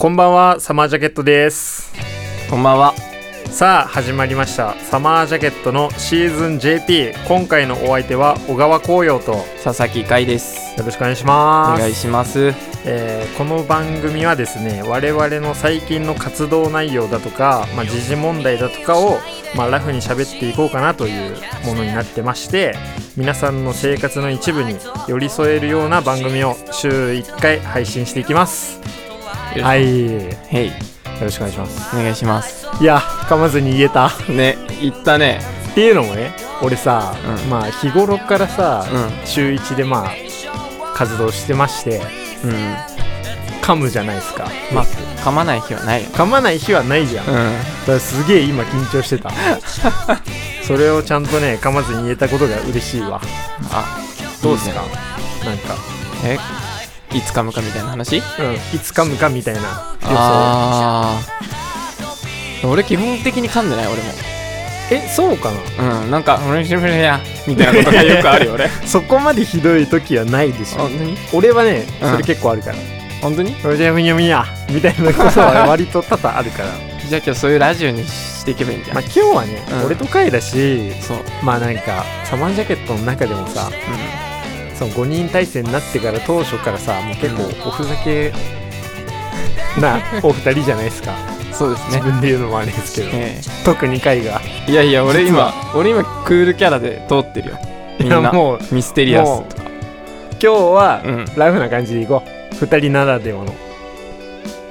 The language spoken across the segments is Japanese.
こんばんはサマージャケットです。こんばんは。さあ始まりました。サマージャケットのシーズン JP 今回のお相手は小川紅葉と。よ佐々木海です。ろしくお願いしおます。願いします。えーこの番組はですね我々の最近の活動内容だとか、まあ、時事問題だとかを、まあ、ラフに喋っていこうかなというものになってまして皆さんの生活の一部に寄り添えるような番組を週1回配信していきますはい。よへいろしくお願いします。お願いします。いや噛まずに言えた。ね言ったね。っていうのもね俺さ、うん。まあ日頃からさ、う週1でまあ活動してましてんうん。噛むじゃないですか。まあ噛まない日はないよ。噛まない日はないじゃん、だかうらすげえ今緊張してた。それをちゃんとね噛まずに言えたことが嬉しいわ。んあどうですか？いいね。なんか。えいつ噛むかみたいな話？うん。いつ噛むかみたいな。予想ああ俺基本的に噛んでない俺も。えそうかな？うんなんか「俺しぶりや」みたいなことがよくあるよ 俺。そこまでひどい時はないでしょ本当に俺はねうん。それ結構あるから。本当に「おじゃみにゃみや」みたいなことは割と多々あるから。じゃあ今日そういうラジオにしていけばいいんじゃん、まあ今日はね、うん。俺とカイだしそう。まあなんかサマージャケットの中でもさその5人体制になってから当初からさもう結構おふざけなお二人じゃないですか。うん、そうです自ね分で言うのもあれですけど、え特にカイが。えいやいや俺実今俺今クールキャラで通ってるよ。みんいやな。もうミステリアスとか。今日はうん。ラフな感じでいこう。二人ならではの。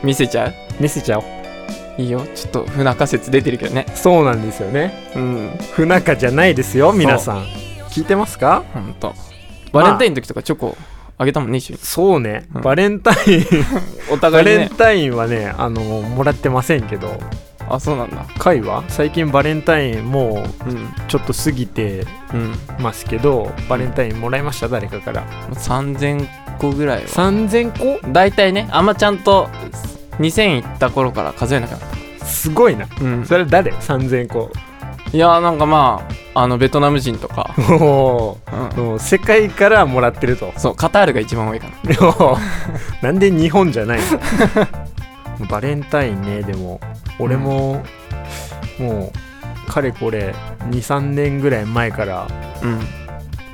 見せちゃう？見せちゃおう。いいよ。ちょっと不仲説出てるけどね。そうなんですよね。うん。不仲じゃないですよ皆さん。聞いてますか？ほんとバレンタインの時とかチョコあげたもんね一緒に。そうね、うん。バレンタイン。おバ互いにね。レンタインはねあのもらってませんけど。あそうなんだ。カイは最近バレンタインもううん。ちょっと過ぎてうん。ますけどバレンタインもらいました誰かから。3000個ぐらいは。3000個？大体ねあんまちゃんと2000いった頃から数えなきゃすごいな。うん。それ誰？3000個いやなんかまああのベトナム人とか、もうん。うもう世界からもらってると。そうカタールが一番多いかな。なんで日本じゃないの？バレンタインねでも。俺も、もうかれこれ23年ぐらい前からうん。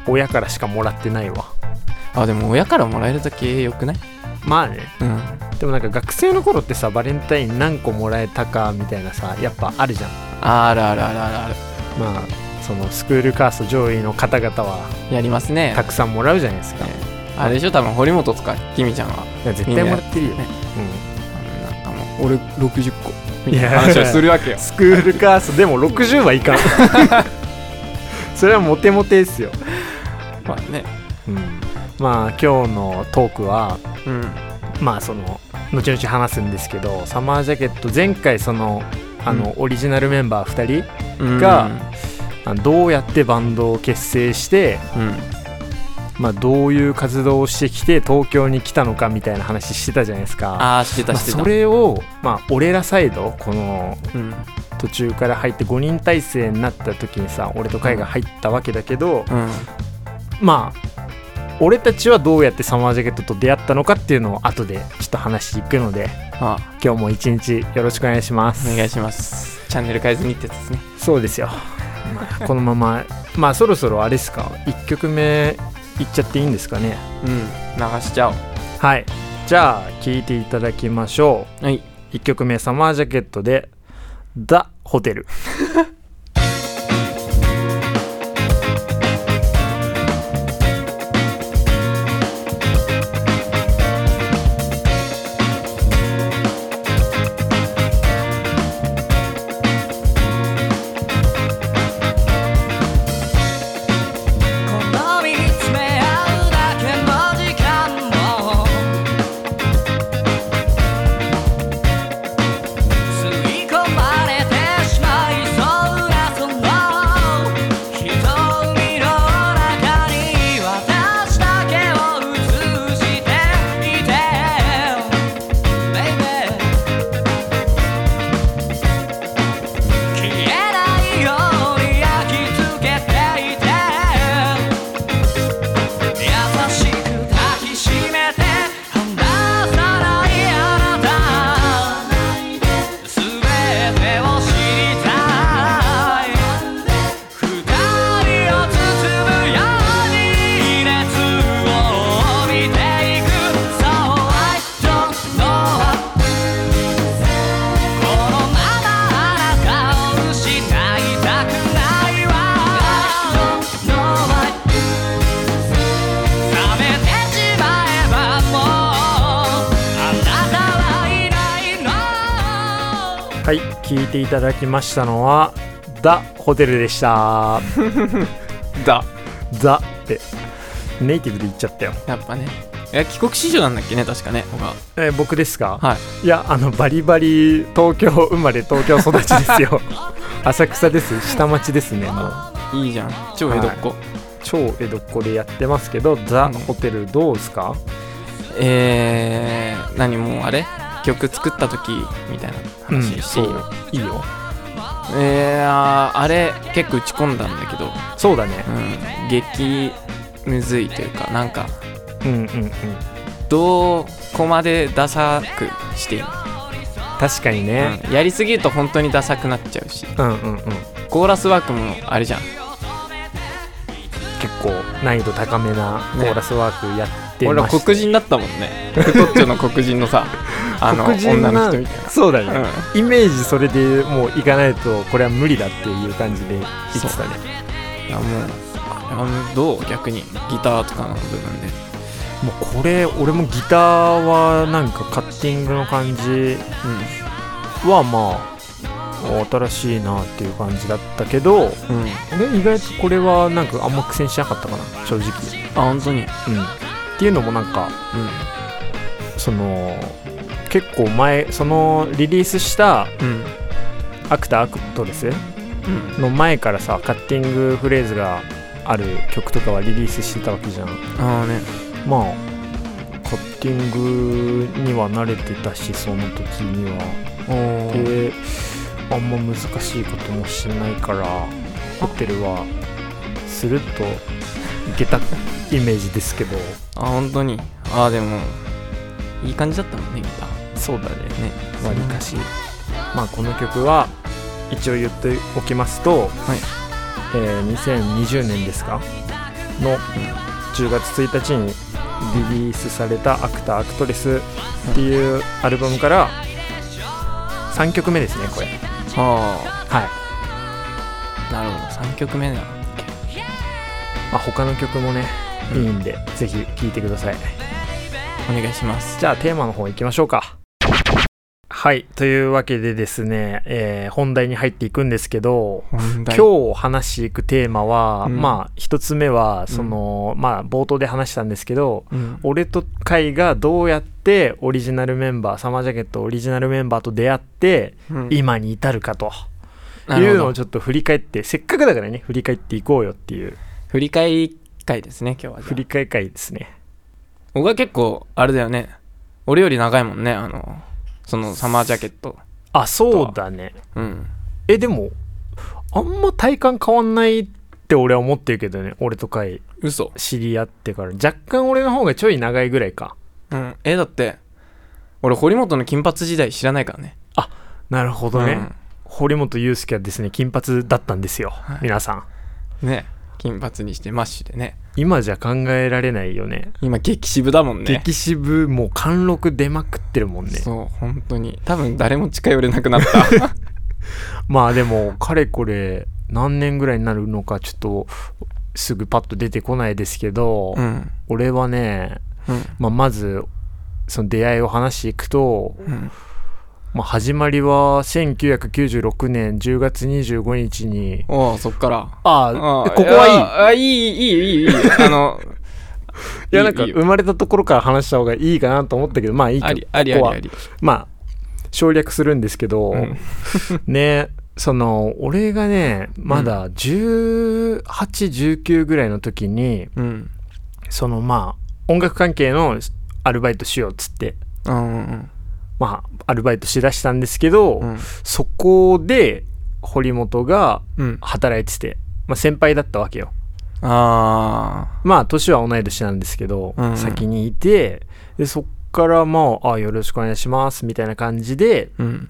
親からしかもらってないわ。あでも親からもらえるだけよくない？まあね。うん。でもなんか学生の頃ってさバレンタイン何個もらえたかみたいなさやっぱあるじゃん。あるあるあるあるある。まあそのスクールカースト上位の方々はやりますね。たくさんもらうじゃないですか、ねあれでしょ？多分堀本とかキミちゃんは。いや絶対もらってるよ、ねうなんかもう俺60個。みいやたいな話をするわけよ。ん、スクールカーストでも60はいかん。それはモテモテですよ、まあね。うん、まあ今日のトークはうん。まあその後々話すんですけどサマージャケット前回そのあの、オリジナルメンバー2人うん。があのどうやってバンドを結成して、うん。まあ、どういう活動をしてきて東京に来たのかみたいな話してたじゃないですか。ああしてたまあ、してた、それを、まあ、俺らサイドこのうん。途中から入って5人体制になった時にさ俺とカイが入ったわけだけど、うん。まあ俺たちはどうやってサマージャケットと出会ったのかっていうのを後でちょっと話していくのであ。今日も一日よろしくお願いします。お願いします。チャンネル変えずにってやつですね。そうですよ、まあこのまま まあそろそろあれですか？1曲目いっちゃっていいんですかね？うん。流しちゃおう。はい。じゃあ聴いていただきましょう。はい。1曲目サマージャケットで「ザ・ホテル」ただきましたのは「ザ・ホテル」でした。だ「ザ」って。ネイティブで言っちゃったよ、やっぱね。いや帰国子女なんだっけね確かねえー僕ですか、はい。いやあのバリバリ東京生まれ東京育ちですよ。浅草です。下町ですねもう。いいじゃん。超江戸っ子、超江戸っ子でやってますけどザ・うん。ホテルどうですか？えー、何もうあれ？曲作った時みたいな話していいの、いいよ。えー、あれ結構打ち込んだんだけど、そうだね。うん、激むずいというかなんかうんうんうん。どこまでダサくしていいの、確かにね、うん。やりすぎると本当にダサくなっちゃうし。うん、うんうん。コーラスワークもあれじゃん。結構難易度高めなコーラスワークやって俺ました、ら黒人だったもんね。太っちょの黒人のさ あの女なの人みたいな。そうだね、うイメージそれでもういかないとこれは無理だっていう感じで言ってたね。いやもうあのどう逆にギターとかの部分で。もうこれ俺もギターはなんかカッティングの感じはまあ新しいなっていう感じだったけどうん、意外とこれはなんかあんま苦戦しなかったかな正直。あ本当に。うん。っていうのもなんかうその結構前そのリリースしたんうん。アクターアクトレスうん。の前からさカッティングフレーズがある曲とかはリリースしてたわけじゃん。ああね。まあカッティングには慣れてたしその時には。であんま難しいこともしないからホテルはスルッといけたイメージですけど。あ本当に。ああでもいい感じだったもんねギターそうだね。ね。わりかしまあこの曲は一応言っておきますと、はい。えー2020年ですか？の10月1日にリリースされた「アクターアクトレス」っていうアルバムから3曲目ですねこれ。ははい、あなるほど。3曲目だまあ、他の曲もねいうん。いんで、ぜひ聴いてください。お願いします。じゃあテーマの方行きましょうかはいというわけでですね、えー本題に入っていくんですけど今日話していくテーマは、うん。まあ一つ目はその、まあ冒頭で話したんですけどうん。俺とカイがどうやってオリジナルメンバーサマージャケットオリジナルメンバーと出会ってうん。今に至るかと。ないうのをちょっと振り返ってせっかくだからね振り返っていこうよっていう。振り返り会ですね今日は振り返り会ですね。僕は結構あれだよね。俺より長いもんねあのそのサマージャケットあそうだね。うん。えでもあんま体感変わんないって俺は思ってるけどね俺とカイ。嘘。知り合ってから。若干俺の方がちょい長いぐらいか。うん。えだって俺堀本の金髪時代知らないからね。なるほどね、うん。堀本裕介はですね金髪だったんですよ、はい。皆さん。ね金髪にしてマッシュでね。今じゃ考えられないよね。今激渋だもんね。激渋もう貫禄出まくってるもんね。そう本当に。多分誰も近寄れなくなった。まあでもかれこれ何年ぐらいになるのかちょっとすぐパッと出てこないですけど、うん。俺はね、うん。まあ、まずその出会いを話していくと、うんまあ、始まりは1996年10月25日に。おおそっから。あああここはいい。あいいいいいいいい。あの いやなんか生まれたところから話した方がいいかなと思ったけどまあいいかありありあここは。りあり。まあ省略するんですけど、うん。ねその俺がねまだ1819ぐらいの時にうん。そのまあ音楽関係のアルバイトしようっつって。うんうんまあアルバイトしだしたんですけど、うん。そこで堀本がうん。働いてて、まあ、先輩だったわけよ。あまあ年は同い年なんですけど、うんうん。先にいてでそっからまああよろしくお願いしますみたいな感じであうん。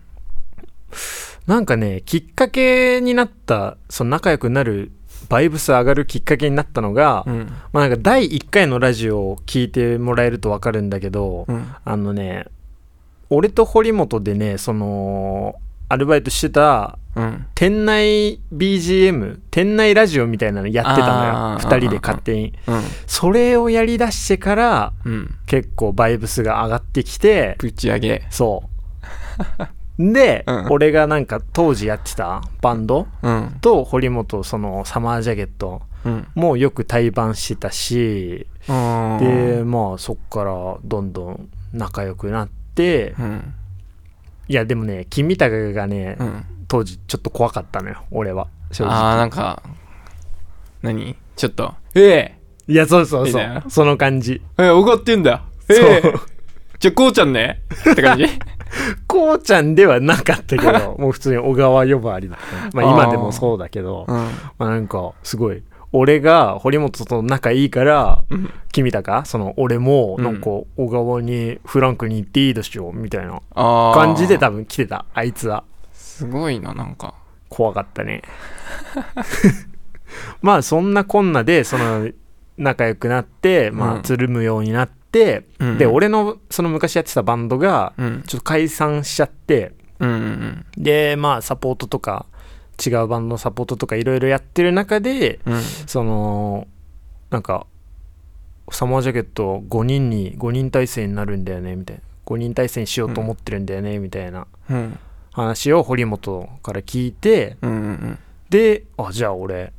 なんかねきっかけになったその仲良くなるバイブス上がるきっかけになったのが、うん。まあなんか第1回のラジオを聞いてもらえると分かるんだけど、うん。あのね俺と堀本でねそのアルバイトしてたうん。店内 BGM 店内ラジオみたいなのやってたのよ。あー。2人で勝手に。うん。それをやりだしてからうん。結構バイブスが上がってきてぶち上げ。そう。で、うん。俺がなんか当時やってたバンドうん。と堀本そのサマージャケットうん。もよく対バンしてたし、うん。でまあそっからどんどん仲良くなって、うん。いやでもね金高がね、うん。当時ちょっと怖かったのよ俺は。正ああ直なんか何？ちょっとえいやそうそうそう。な。その感じ。ええ怒ってんだ。ええ。じゃあこうちゃんね？って感じ？こうちゃんではなかったけどもう普通に小川呼ばわりだった。ねまあ今でもそうだけどうん。まあなんかすごい俺が堀本と仲いいからうん。君だか？その俺もうんなん。か小川にフランクに行っていいですよみたいな感じで多分来てたあいつは。すごいななんか。怖かったね。まあそんなこんなでその仲良くなってまうん。あつるむようになって、うんで俺のその昔やってたバンドがうん。ちょっと解散しちゃってうんうん。でまあサポートとか違うバンドのサポートとかいろいろやってる中でうん。そのなんかサマージャケット5人に5人体制になるんだよねみたいな。5人体制にしようと思ってるんだよねみたいなうん。話を堀本から聞いてうんうんであじゃあ俺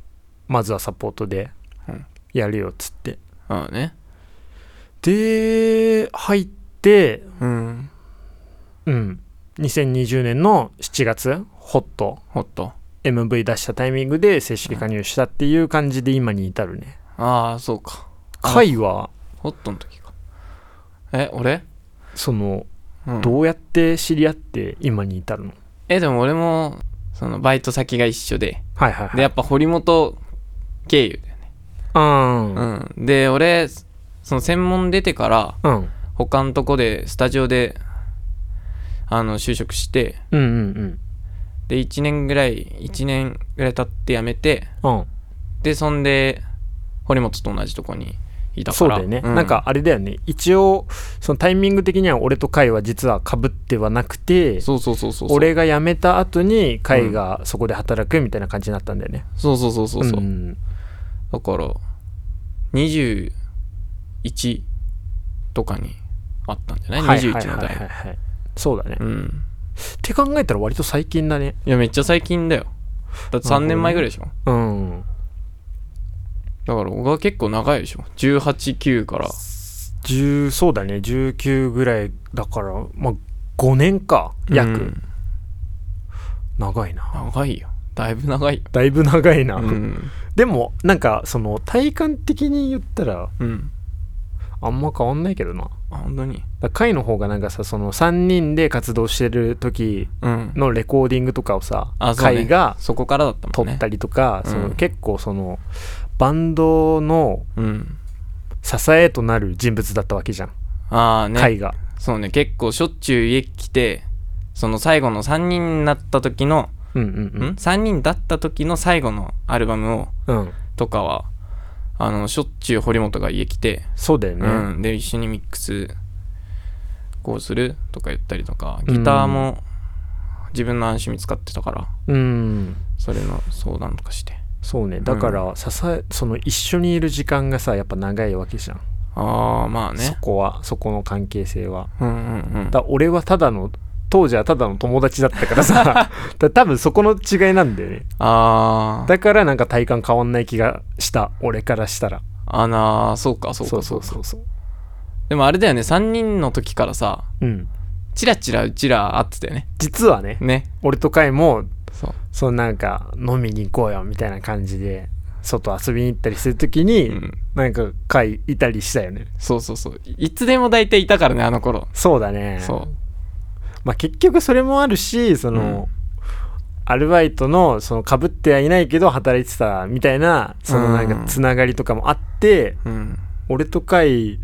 まずはサポートでうん。やるよっつって。ああね。で入ってうん。うん。2020年の7月ホット。ほっと MV 出したタイミングで正式加入したっていう感じで今に至るね。ああそうか。あ回はホットの時か。え俺？そのうん。どうやって知り合って今に至るの？えでも俺もそのバイト先が一緒で。はいはいはい。でやっぱ堀本経由だよね。うんうん。で俺その専門出てからうん。他のとこでスタジオであの就職してうんうんで1年ぐらい1年ぐらい経って辞めてうん。うんでそんで堀本と同じとこにいたから。そうだよね、うなんかあれだよね。一応そのタイミング的には俺とカイは実はかぶってはなくてそうそうそうそうそう。俺が辞めた後にカイがそこで働くみたいな感じになったんだよね。そうそうそうそうそう、ん。だから21とかにあったんじゃない、はい21はいはいの代はい。はいそうだね、っうんて考えたら割と最近だね。いやめっちゃ最近だよ。だって3年前ぐらいでしょ。うん。だから僕は結構長いでしょ。189から。10そうだね。19ぐらいだからまあ5年か約、うん。長いな。長いよ。だいぶ長いよ。だいぶ長いな、うん。でもなんかその体感的に言ったらうん。あんま変わんないけどな。あ本当に？だ回の方がなんかさその3人で活動してる時うん。のレコーディングとかをさうね。回がそこからだったもんね。撮ったりとか、うん。その結構そのバンドのうん。支えとなる人物だったわけじゃん、ああね。回が。そうね。結構しょっちゅう家来てその最後の3人になった時の、うんうんん。3人だった時の最後のアルバムをうんうん。とかはあのしょっちゅう堀本が家来て、そうだよね、うん、で一緒にミックスこうするとか言ったりとかギターも自分の安心見使ってたからうん。それの相談とかして。そうね。だから支えその一緒にいる時間がさやっぱ長いわけじゃん、ああまあそねこはそこの関係性は。うんうんうん。だ俺はただの当時はただの友達だったからさ。だ多分そこの違いなんだよね。あー。だからなんか体感変わんない気がした。俺からしたら。あなあそうかそうかそうかそうそうそう。でもあれだよね。3人の時からさうん。チラチラうちら会ってたよね。実はねね。俺とカイもそう。そのなんか飲みに行こうよみたいな感じで外遊びに行ったりするときに、うん。なんかカイいたりしたよね。そうそうそう。いつでも大体いたからねあの頃。そうだね。そうまあ結局それもあるしその、アルバイトのその被ってはいないけど働いてたみたいなそのなんかつながりとかもあって、うん。俺とカイ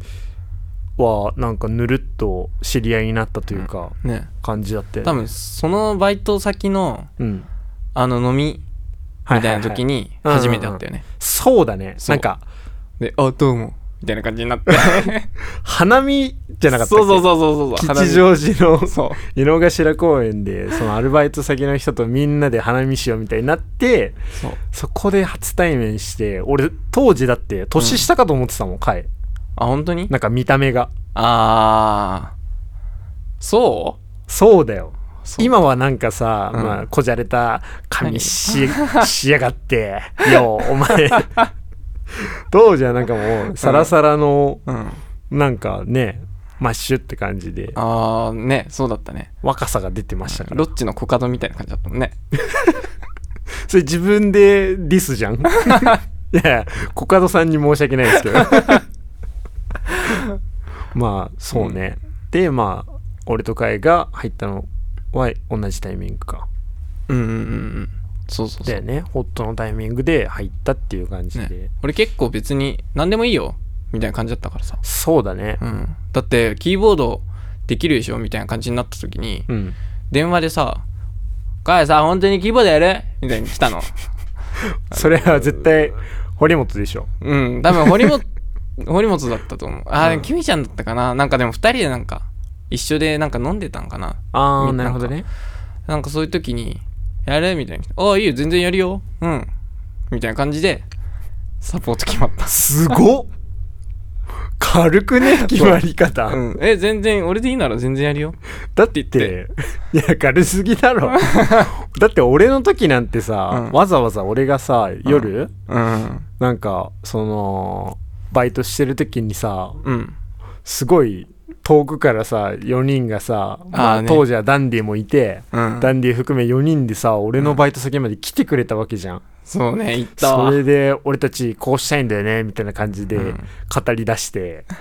はなんかぬるっと知り合いになったというか、ね。感じだったよね。多分そのバイト先のうん。あの飲みみたいな時にに初めて会ったよね。そうだね。なんかで「あどうも」みたいな感じになって。花見じゃなかったっけ？そうそうそうそうそう吉祥寺の井の頭公園でそのアルバイト先の人とみんなで花見しようみたいになってそこで初対面して俺当時だって年下かと思ってたもん、カイあ本当に？なんか見た目が。あー。そそうだよ。今はなんかさ、うん。まあ、こじゃれた髪ししやがって。よお前 当時はなんかもうサラサラのうん。なんかねマッシュって感じで。ああねそうだったね。若さが出てましたから。ロッチのコカドみたいな感じだったもんね。それ自分でディスじゃん？いやコカドさんに申し訳ないですけど。まあそうね、でまあ俺とカイが入ったのは同じタイミングか。うんうんうんうんそうそうだよね。ホットのタイミングで入ったっていう感じで、ね。俺結構別に何でもいいよ。みたいな感じだったからさ。そうだね。うん。だってキーボードできるでしょ？みたいな感じになった時にうん。電話でさ「かやさ本当にキーボードやる?」みたいに来たの。それは絶対堀本でしょ。うん。多分堀本 堀本だったと思う。あー、うん。キミちゃんだったかな？なんかでも2人でなんか一緒でなんか飲んでたんかな？ああみな。るほどね。なんかそういう時に「やる?」みたいな「ああいいよ全然やるよ。うん」みたいな感じでサポート決まった。すごっ。軽くね決まり方、うん、え全然俺でいいなら全然やるよ。だっていや軽すぎだろ。だって俺の時なんてさ、うん。わざわざ俺がさ夜、うん。なんかそのバイトしてる時にさうん。すごい遠くからさ4人がさ、まあ当時はダンディもいて、うん。ダンディ含め4人でさ俺のバイト先まで来てくれたわけじゃん、そうね言った。わそれで俺たちこうしたいんだよねみたいな感じでうん。語り出して、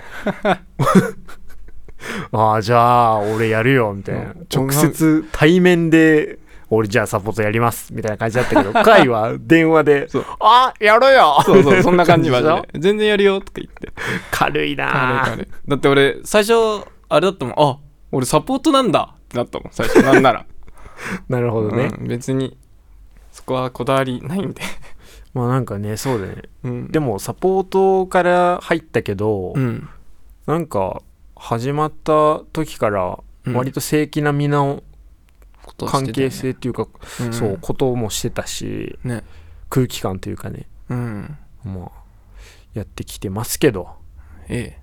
ああじゃあ俺やるよみたいな。うん。直接対面で俺じゃあサポートやりますみたいな感じだったけど カイは電話でそう「あやろうよ!」そうそうそんな感じマジで。全然やるよとか言って。軽いな軽い軽い。だって俺最初あれだったもん。あ俺サポートなんだってなったもん最初。なんなら、なるほどね、うん、別にそこはこだわりないんで、まあなんかねそうだね。うん、でもサポートから入ったけど、うん。なんか始まった時からうん。割と正規なみなこと関係性っていうか、うん。そうこともしてたしね。空気感というかね。うん。まあやってきてますけど、え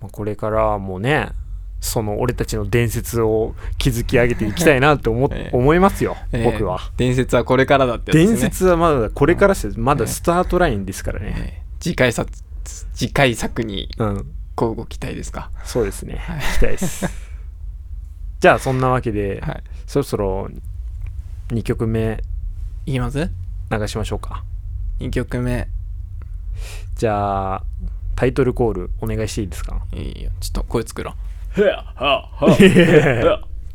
まあ、これからもねその俺たちの伝説を築き上げていきたいなと思, ええ。思いますよええ。僕は、え伝説はこれからだってやつ伝説はまだこれからです。まだスタートラインですからね、ええ。次回作次回作にうん。交互期待ですか？そうですね、はい。期待ですじゃあそんなわけで、はい。そろそろ2曲目いきます？流しましょうか ?2 曲目。じゃあタイトルコールお願いしていいですか？いいよ。ちょっと声作ろ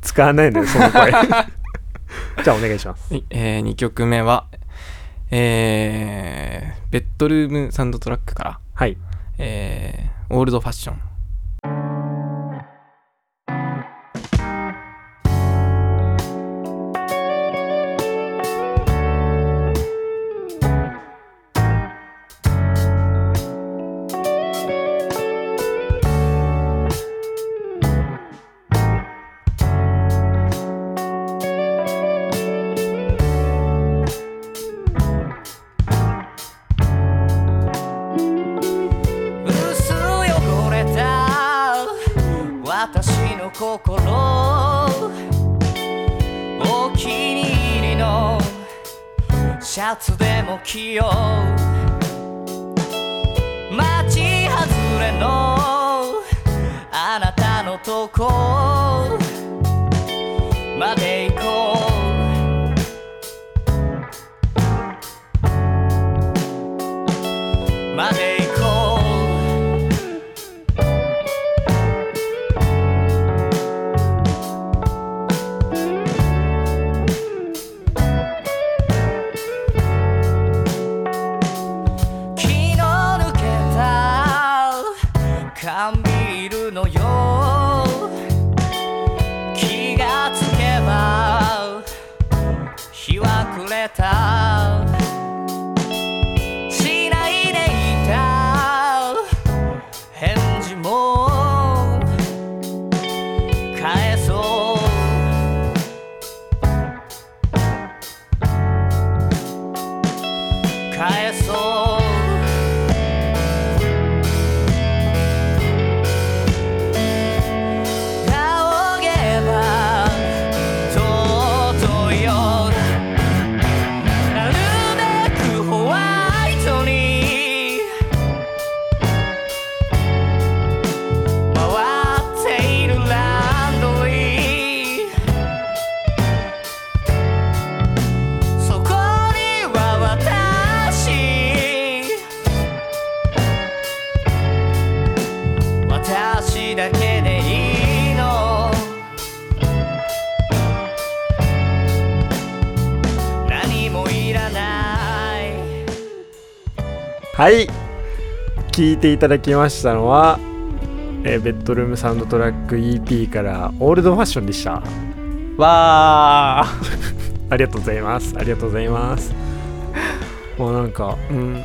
使わないのよその声。じゃあお願いします。え2曲目はえー、ベッドルームサウンドトラックから。はい。えー、オールドファッションの心。お気に入りのシャツでも着よう。街外れのあなたのとこ。まで行こう。まではい。聞いていただきましたのは、えーベッドルームサウンドトラック EP からオールドファッションでした。わあ ありがとうございます。ありがとうございます。もうなんかうん。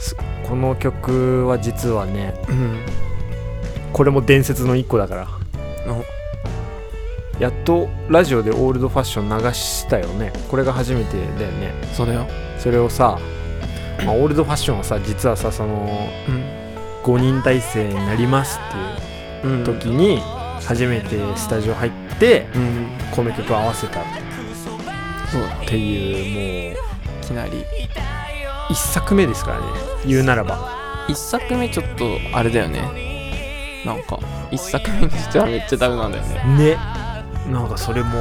すこの曲は実はねうん。これも伝説の一個だから。やっとラジオでオールドファッション流したよね。これが初めてだよね。そそれをさ、まあ、オールドファッションはさ実はさそのうん。5人体制になりますっていううん。時に初めてスタジオ入ってうん。この曲を合わせたっていうもういきなり。一作目ですからね。言うならば。一作目ちょっとあれだよね。なんか一作目にしてはめっちゃダメなんだよね。ね。なんかそれも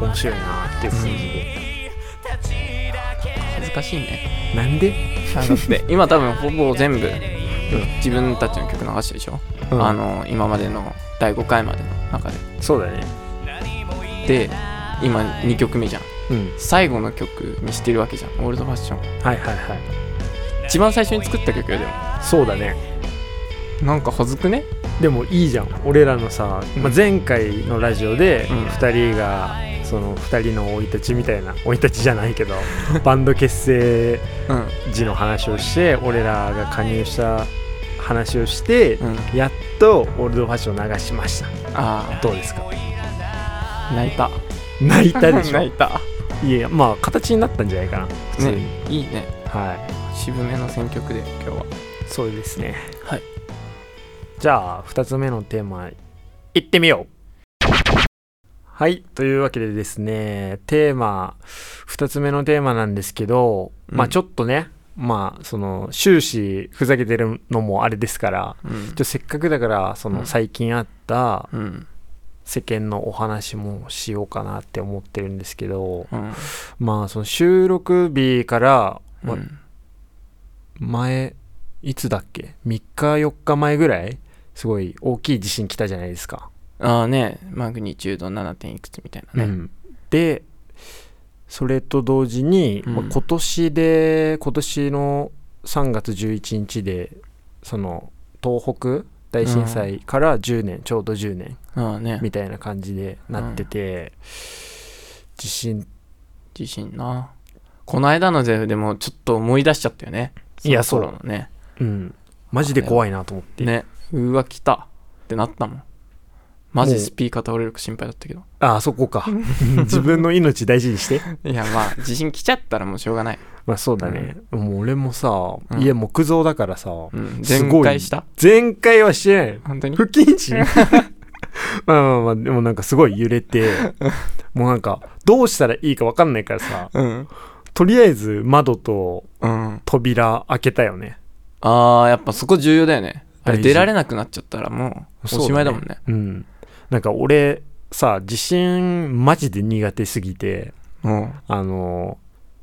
面白いなっていう雰囲気で、恥ずかしいね。なんで、あだって 今多分ほぼ全部自分たちの曲流してるでしょ、うん。あの今までの第5回までの中で。そうだね。で今2曲目じゃん。うん。最後の曲にしてるわけじゃん。オールドファッションはいはいはい。一番最初に作った曲よでも。そうだね。なんかはずくね？でもいいじゃん。俺らのさ、まあ、前回のラジオでうん。2人がその2人の生い立ちみたいな生い立ちじゃないけど バンド結成うん時の話をして俺らが加入した話をして、うん。やっとオールドファッションを流しました。あどうですか？あ泣いた。泣いたでしょ？泣いた。いやまあ形になったんじゃないかな普通に、ねいいね。はい。渋めの選曲で今日は。そうですね。はい。じゃあ2つ目のテーマいってみようはいというわけでですねテーマ2つ目のテーマなんですけど、うん。まあちょっとねまあその終始ふざけてるのもあれですからうん。じゃせっかくだからそうのん。最近あったうん。世間のお話もしようかなって思ってるんですけどうん。まあその収録日からま前いつだっけ？3日4日前ぐらいすごい大きい地震来たじゃないですか、ああねマグニチュード 7. 点いくつみたいなね、うん。でそれと同時に、うん。まあ今年で今年の3月11日でその東北大震災から10年、ちょうど10年ね。みたいな感じでなってて、地震。自信な。この間のゼフでもちょっと思い出しちゃったよね。いやその頃のね。うん。マジで怖いなと思って、ね。うわ来た。ってなったもんマジスピーカー倒れるか心配だったけど。ああそこか。自分の命大事にして。いやまあ地震来ちゃったらもうしょうがない、まあそうだね、もう俺もさ、ん。家木造だからさ、うん、全開した？全壊はしてない。本当に？不謹慎？まあまあまあでもなんかすごい揺れてもうなんかどうしたらいいか分かんないからさうん。とりあえず窓とうん。扉開けたよね。あーやっぱそこ重要だよね。あれ出られなくなっちゃったらもうおしまいだもんね。うんなんか俺さ地震マジで苦手すぎてうんあの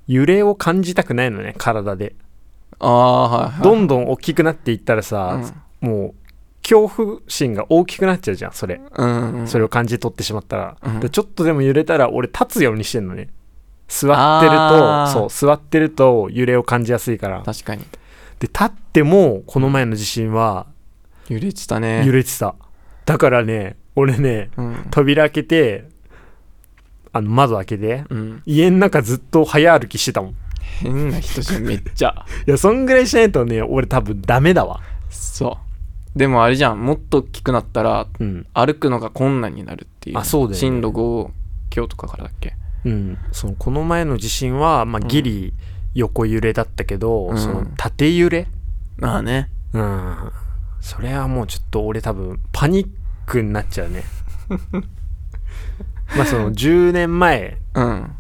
揺れを感じたくないのね体で。ああはいはい。どんどん大きくなっていったらさ、もう恐怖心が大きくなっちゃうじゃんそれ。うんうんそれを感じ取ってしまったら、うん。でちょっとでも揺れたら俺立つようにしてんのね。座ってるとそう座ってると揺れを感じやすいから。確かに。で立ってもこの前の地震は揺れてたね。揺れてた、だからね俺ねうん。扉開けてあの窓開けてうん。家の中ずっと早歩きしてたもん。い変な人じゃんめっちゃ。やそんぐらいしないとね俺多分ダメだわ。そう。でもあれじゃんもっと大きくなったらうん。歩くのが困難になるっていう。あそうだよね。震度5強とかからだっけ？うん。そのこの前の地震は、まあ、ギリ横揺れだったけど、うん。その縦揺れ？まあね。うん。それはもうちょっと俺多分パニックになっちゃうね。まあその10年前うん。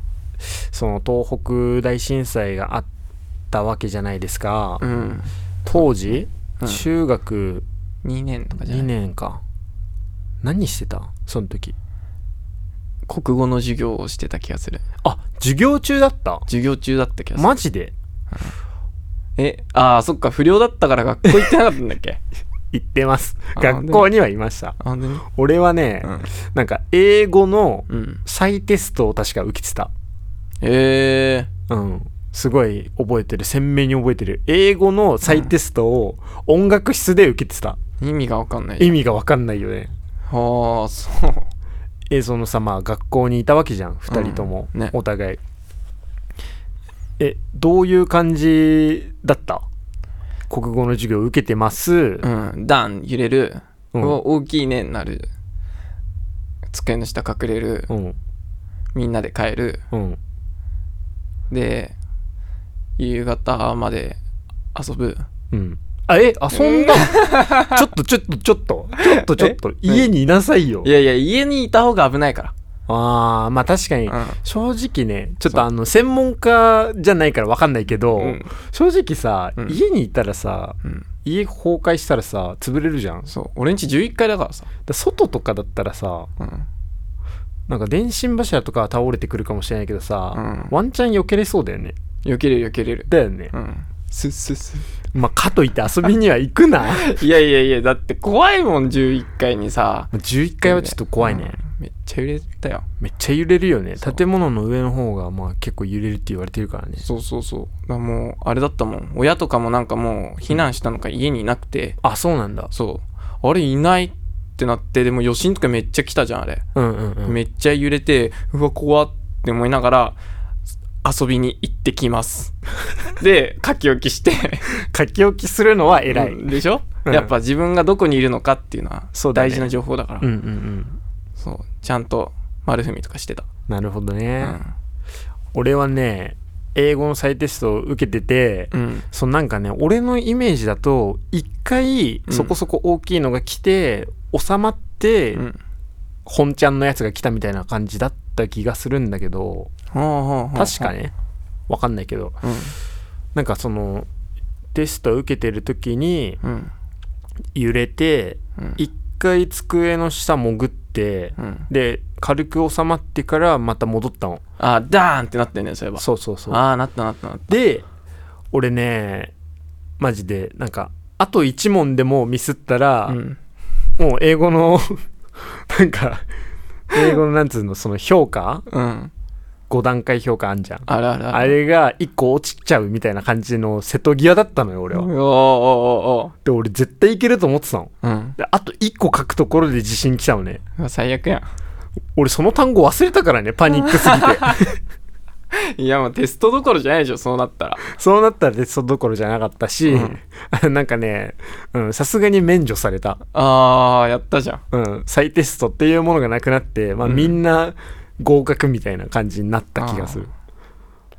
その東北大震災があったわけじゃないですか、うん。当時、うん。中学2年とかじゃ2ない？年か。何してた？その時。国語の授業をしてた気がする。あ授業中だった？授業中だった気がする。マジで？えああそっか。不良だったから学校行ってなかったんだっけ？行ってます。あ学校にはいました。俺はね、うん。なんか英語のうん。再テストを確か受けてた。ええうん。すごい覚えてる。鮮明に覚えてる。英語の再テストを音楽室で受けてた、意味がわかんない。意味が分かんないよね。はあそう。えそのさまあ学校にいたわけじゃん。2人とも、ね。お互い。えどういう感じだった？国語の授業受けてます、うん。ダン揺れる、うん。大きいねになる。机の下隠れる、うん。みんなで帰る。うん。で夕方まで遊ぶ。うん。あえ？遊んだのちょっとちょっとちょっと。ちょっとちょっと。家にいなさいよ。いやいや家にいた方が危ないかああまあ確かに。ら正直ねちょっとあの専門家じゃないから分かんないけど、うん、うん正直さ、うん。家にいたらさうん、家崩壊したらさ潰れるじゃん。そう。俺んち11階だからさ、ら外とかだったらさうん。なんか電信柱とかは倒れてくるかもしれないけどさ、うん。ワンチャン避けれそうだよね。避けれる避けれる。だよね、うん。スッスッスまあかといって遊びには行くな。ッ いやいやいやだって怖いもん11階にさ。11階はちょっと怖いね、うんめっちゃ揺れたよ。めっちゃ揺れるよね。そう。建物の上の方がまあ結構揺れるって言われてるからね。そうそうそう。だからもうあれだったもん。親とかもなんかもう避難したのか家にいなくて。あそうなんだ。そう。あれいないってなってでも余震とかめっちゃ来たじゃんあれ、うんうんうん。めっちゃ揺れてうわ怖って思いながら遊びに行ってきます。で書き置きして。書き置きするのは偉い、うん。でしょ、うん。やっぱ自分がどこにいるのかっていうのはそうだね。大事な情報だから。うんうんうんそうちゃんと丸踏みとかしてた、なるほどうね、ん。俺はね英語の再テストを受けてて、うん。そのなんかね俺のイメージだと一回うん。そこそこ大きいのが来て、収まって、うん。本ちゃんのやつが来たみたいな感じだった気がするんだけど確かね。わかんないけど。うん。なんかそのテストを受けてる時にうん。揺れてうん。一回机の下潜ってうん。で軽く収まってからまた戻ったの。あダーンってなってんねそういえば。そうそうそう。ああなったなったなった。で俺ねマジでなんかあと1問でもミスったら、うん。もう英語の なんか英語のなんつうのその評価うん5段階評価あんじゃん。あるあるあれが1個落ちちゃうみたいな感じの瀬戸際だったのよ俺は。おーおーおで俺絶対いけると思ってたの。ーうん。であと1個書くところで自信来たのね。うわ最悪や俺その単語忘れたからねパニックすぎて。ん いやもうテストどころじゃないでしょそうなったら。そうなったらテストどころじゃなかったし、なんかねうんさすがに免除された。あーやったじゃん。うん、再テストっていうものがなくなって、まあ、うん。みんな合格みたいな感じになった気がする。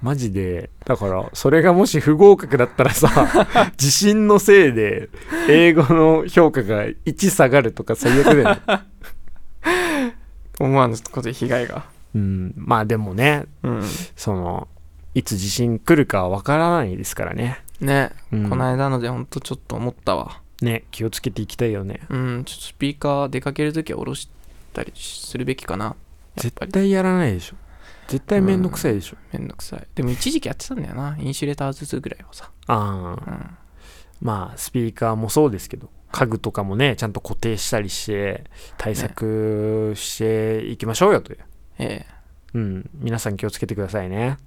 マジで、だから、それがもし不合格だったらさ、自信のせいで、英語の評価が1下がるとか最悪だよね。思わぬことで被害がうん、まあでもね、うんその、いつ地震来るかはわからないですからね。ね、うんこの間のでほんとちょっと思ったわね、気をつけていきたいよね。うんちょっとスピーカー出かけるときは下ろしたりするべきかな絶対やらないでしょ。絶対めんどくさいでしょ。めんどくさい。でも一時期やってたんだよな。インシュレーターずつぐらいはさ。ああ。うん。まあスピーカーもそうですけど家具とかもねちゃんと固定したりして対策していきましょうよという、ええ。うん。皆さん気をつけてくださいね。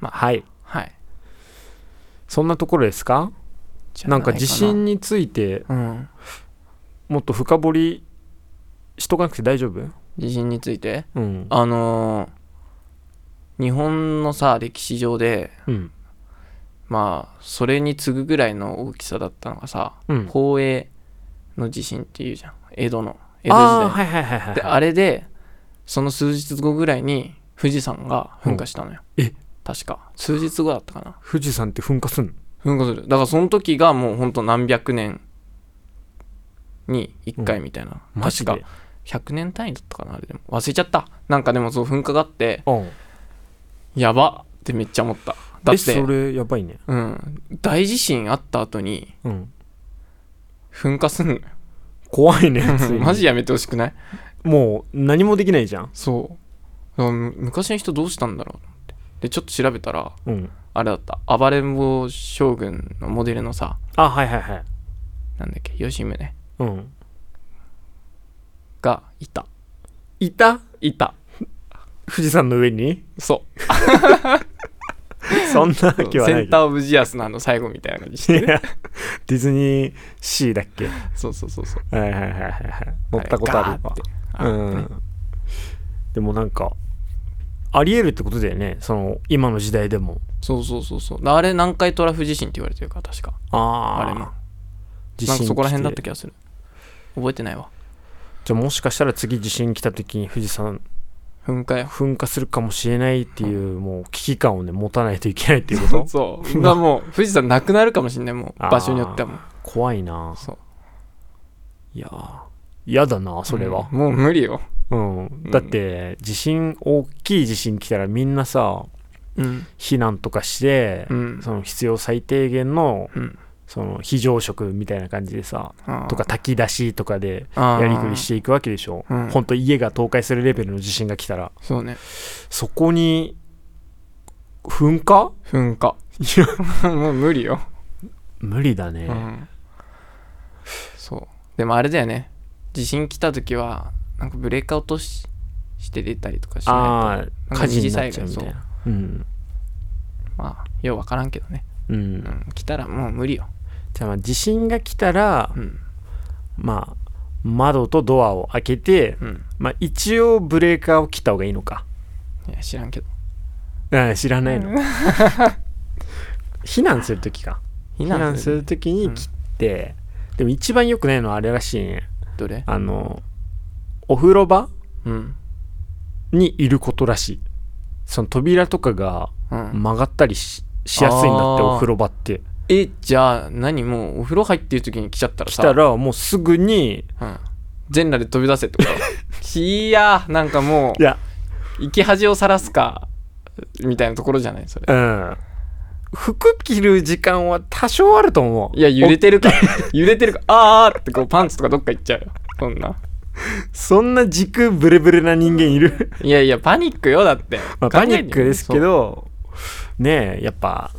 まあはい。はい。そんなところですか？なんか地震についてうん。もっと深掘りしとかなくて大丈夫？地震について。うん。あのー日本のさ歴史上でうん。まあそれに次ぐぐらいの大きさだったのがさうん。宝永の地震っていうじゃん。江戸の江戸時代。ああはいはいはいはいであれでその数日後ぐらいに富士山が噴火したのよ、うん。え？確か。数日後だったかな。富士山って噴火すんの？噴火する。だからその時がもうほんと何百年に1回みたいな、マジで？確か100年単位だったかなあれでも。忘れちゃった。なんかでもそう噴火があってうん。やばってめっちゃ思った。だってえそれやばいね。うん、大地震あった後にうん。噴火すんのよ。怖いね 普通に。マジやめてほしくない？もう何もできないじゃん。そう。昔の人どうしたんだろうと思って。でちょっと調べたらうん。あれだった。暴れん坊将軍のモデルのさあはいはいはい。なんだっけ？吉宗うんがいた。いた？いた。富士山の上に？そう。そんなわけはない。センター・オブ・ジアスのあの最後みたいな感じして。るいやディズニーシーだっけ？そうそうそうそう。はいはいはいはい。はい。乗ったことあるわ。うねんでもなんかありえるってことだよね。その今の時代でも。そうそうそうそう。あれ南海トラフ地震って言われてるから確か。ああれも。地震なんかそこら辺だっ来た気がする。覚えてないわじゃあもしかしたら次地震来た時に富士山噴火よ。噴火するかもしれないっていうもう危機感をね持たないといけないっていうこと？そうだもう 富士山なくなるかもしんないもう場所によってはも。う怖いな。そう。いやー。嫌だなそれは。うん。もう無理よ。うん、だって地震大きい地震来たらみんなさうん。避難とかして、うん。その必要最低限のうんその非常食みたいな感じでさとか炊き出しとかでやりくりしていくわけでしょ、うん。ほんと家が倒壊するレベルの地震が来たら。そうね。そこに噴火？噴火。いや。もう無理よ、無理だね、うん、そう。でもあれだよね。地震来た時はなんかブレーカー落としして出たりとかしないと。火事になっちゃうみたいな。う。ん、まあようわからんけどね、うん。うん、来たらもう無理よ、じゃあまあ地震が来たら、うん。まあ窓とドアを開けて、うん、まあ一応ブレーカーを切った方がいいのか。いや知らんけど。あ知らないの。避難するときか。避難するときに切って、でも一番良くないのはあれらしいね。どれ？あのお風呂場うん。にいることらしい。その扉とかがうん。曲がったりししやすいんだってお風呂場ってえじゃあ何もうお風呂入ってる時に来ちゃったらさ。来たらもうすぐにうん、全裸で飛び出せってこと？いやー。なんかもいや。う生き恥をさらすかみたいなところじゃない？それ。うん。服着る時間は多少あると思う。いや揺れてるか。ら 揺れてるか。らあーってこうパンツとかどっか行っちゃうよ。そんな。そんな軸ブレブレな人間いる？いやいやパニックよだって、まあパニックですけどねえやっぱ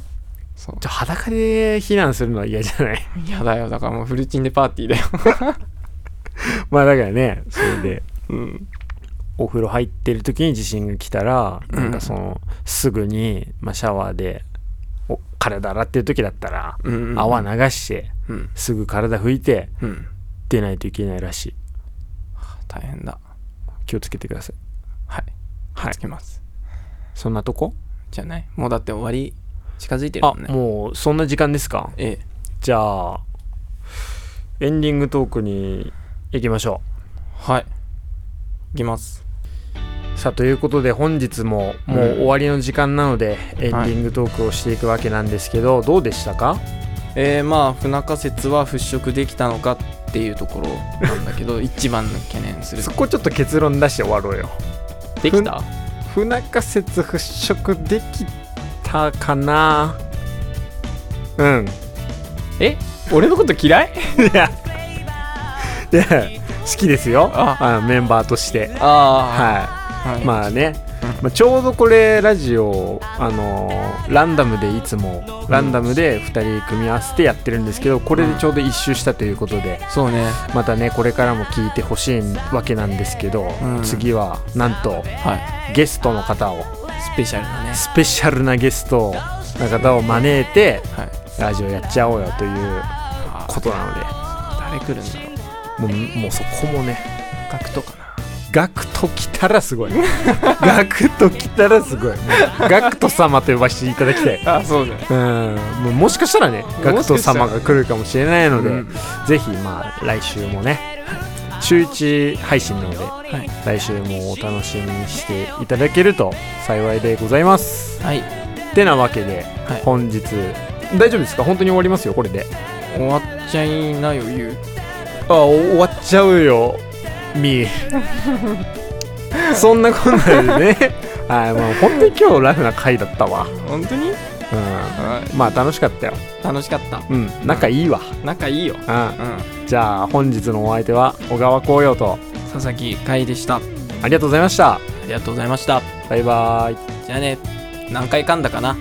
そう。ちょ裸で避難するのは嫌じゃない？嫌だよ。だからもうフルチンでパーティーだよ。まあだからねそれでうん。お風呂入ってる時に地震が来たらうん。なんかそのすぐに、まあ、シャワーでお体洗ってる時だったらうん泡流してうん。すぐ体拭いてうん。出ないといけないらしい。大変だ。気をつけてください。はい。はい。つけます。そんなとこ？じゃない。もうだって終わり近づいてるあもんね。もうそんな時間ですか？ええ。じゃあエンディングトークに行きましょはい。いきます。うさあということで本日ももう終わりの時間なので、エンディングトークをしていくわけなんですけど、どうでしたか？えー、まあ不仲説は払拭できたのかっていうところなんだけど 一番の懸念する。そこちょっと結論出して終わろうよ。できた？不仲説払拭できたかな。うん。え？俺のこと嫌い？いや。いや好きですよ。あ。あメンバーとして。あはあ、はい。いまあね、まあ、ちょうどこれラジオあのーランダムでいつもランダムで2人組み合わせてやってるんですけどこれでちょうど一周したということでそうね。またねこれからも聞いてほしいわけなんですけど、うん。次はなんとはい。ゲストの方をスペシャルなね。スペシャルなゲストの方を招いてはい。ラジオやっちゃおうよというあことなので。誰来るんだろう。もうもうそこもね。ガクトかな。ガクト来たらすごい ガクト来たらすごいもうガクト様と呼ばせていただきたい。あそうだねうん。もうもしかしたらねガクト様が来るかもしれないので、うん。ぜひまあ来週もね週1配信なのではい。来週もお楽しみにしていただけると幸いでございます。はい。てなわけで、はい。本日大丈夫ですか？本当に終わりますよこれで。終わっちゃいなよ言う。あ終わっちゃうよみ。ーそんなこんなでね。はいもう本当に今日ラフな回だったわ。本当に？うん。はまあ楽しかったよ。い楽しかった。うん。仲いいわ。仲いいよ。うん。うん。じゃあ本日のお相手は小川紅葉と。佐々木海でした。あありがとうございました。りがとうございました。バイバイ。じゃあね。何回噛んだかな